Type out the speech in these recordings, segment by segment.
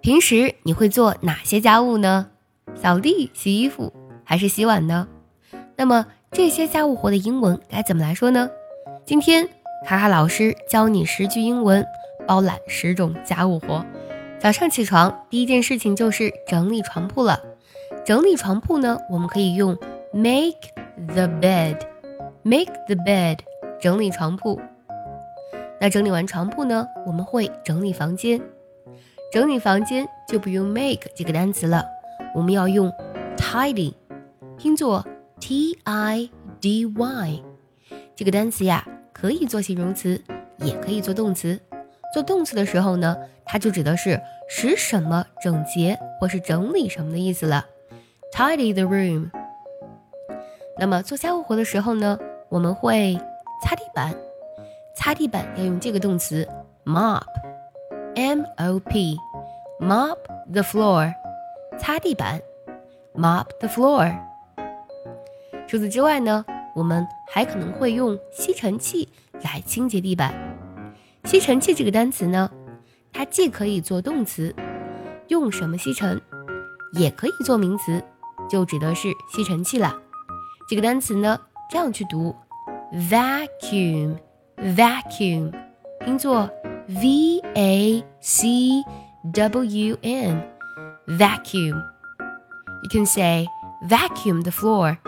平时你会做哪些家务呢？扫地、洗衣服还是洗碗呢？那么这些家务活的英文该怎么来说呢？今天卡卡老师教你十句英文，包揽十种家务活。早上起床第一件事情就是整理床铺了。整理床铺呢，我们可以用 make the bed，make the bed，整理床铺。那整理完床铺呢，我们会整理房间。整理房间就不用 make 这个单词了，我们要用 tidy，拼作 t i d y。这个单词呀，可以做形容词，也可以做动词。做动词的时候呢，它就指的是使什么整洁或是整理什么的意思了。Tidy the room。那么做家务活的时候呢，我们会擦地板。擦地板要用这个动词 mop，m o p Mop the floor，擦地板，mop the floor。除此之外呢，我们还可能会用吸尘器来清洁地板。吸尘器这个单词呢，它既可以做动词，用什么吸尘，也可以做名词，就指的是吸尘器了。这个单词呢，这样去读：vacuum。vacuum，拼作 v a c w n，vacuum。You can say vacuum the floor，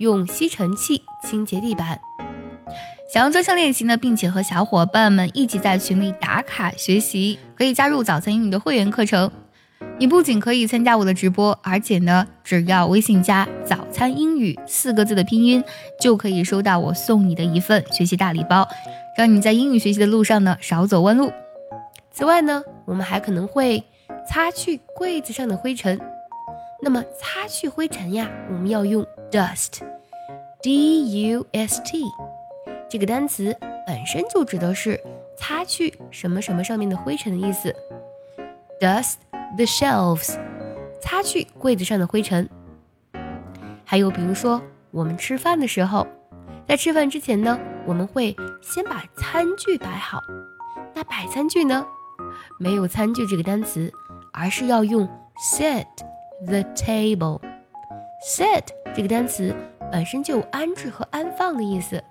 用吸尘器清洁地板。想要专项练习呢，并且和小伙伴们一起在群里打卡学习，可以加入早餐英语的会员课程。你不仅可以参加我的直播，而且呢，只要微信加“早餐英语”四个字的拼音，就可以收到我送你的一份学习大礼包，让你在英语学习的路上呢少走弯路。此外呢，我们还可能会擦去柜子上的灰尘。那么擦去灰尘呀，我们要用 dust，d u s t，这个单词本身就指的是擦去什么什么上面的灰尘的意思，dust。The shelves，擦去柜子上的灰尘。还有比如说，我们吃饭的时候，在吃饭之前呢，我们会先把餐具摆好。那摆餐具呢，没有餐具这个单词，而是要用 set the table。set 这个单词本身就有安置和安放的意思。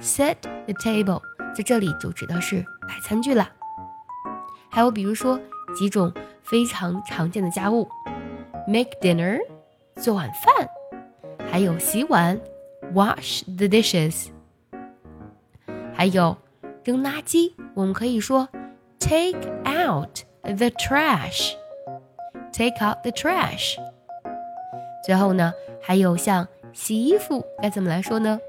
set the table 在这里就指的是摆餐具了。还有比如说几种。非常常见的家务，make dinner，做晚饭，还有洗碗，wash the dishes，还有扔垃圾，我们可以说 take out the trash，take out the trash。最后呢，还有像洗衣服该怎么来说呢？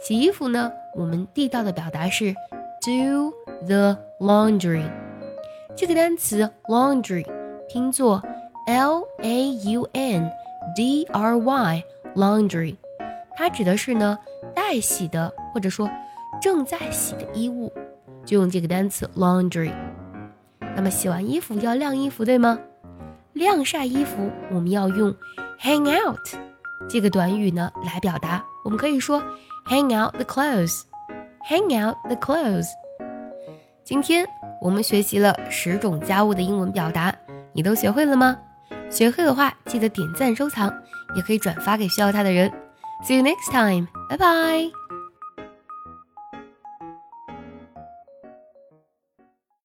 洗衣服呢，我们地道的表达是 do the laundry。这个单词 laundry 拼作 l a u n d r y laundry，它指的是呢待洗的或者说正在洗的衣物， 就用这个单词 laundry。那么洗完衣服要晾衣服，对吗？晾晒衣服我们要用 hang out 这个短语呢来表达，我们可以说 hang out the clothes，hang out the clothes。今天。我们学习了十种家务的英文表达，你都学会了吗？学会的话，记得点赞收藏，也可以转发给需要它的人。See you next time，拜拜。